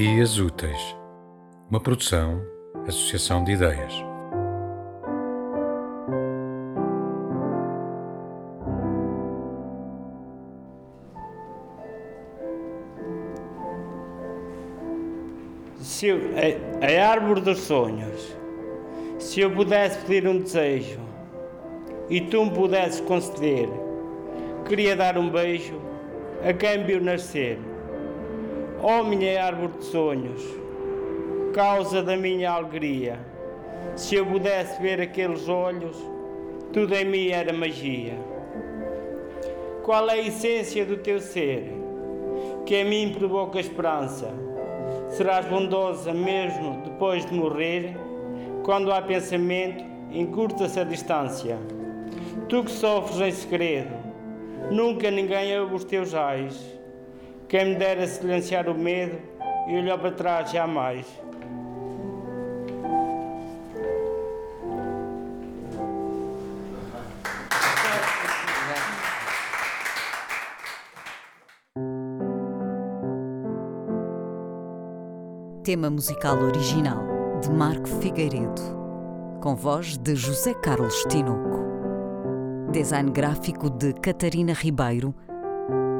Dias Úteis, uma produção, associação de ideias. Se eu, a, a árvore dos sonhos, se eu pudesse pedir um desejo e tu me pudesses conceder, queria dar um beijo a quem viu nascer. Ó oh, minha árvore de sonhos, causa da minha alegria, se eu pudesse ver aqueles olhos, tudo em mim era magia. Qual é a essência do teu ser, que em mim provoca esperança? Serás bondosa mesmo depois de morrer, quando há pensamento, encurta-se a distância. Tu que sofres em segredo, nunca ninguém ouve os teus ais. Quem me dera silenciar o medo e olhar para trás jamais. Tema musical original de Marco Figueiredo, com voz de José Carlos Tinoco. Design gráfico de Catarina Ribeiro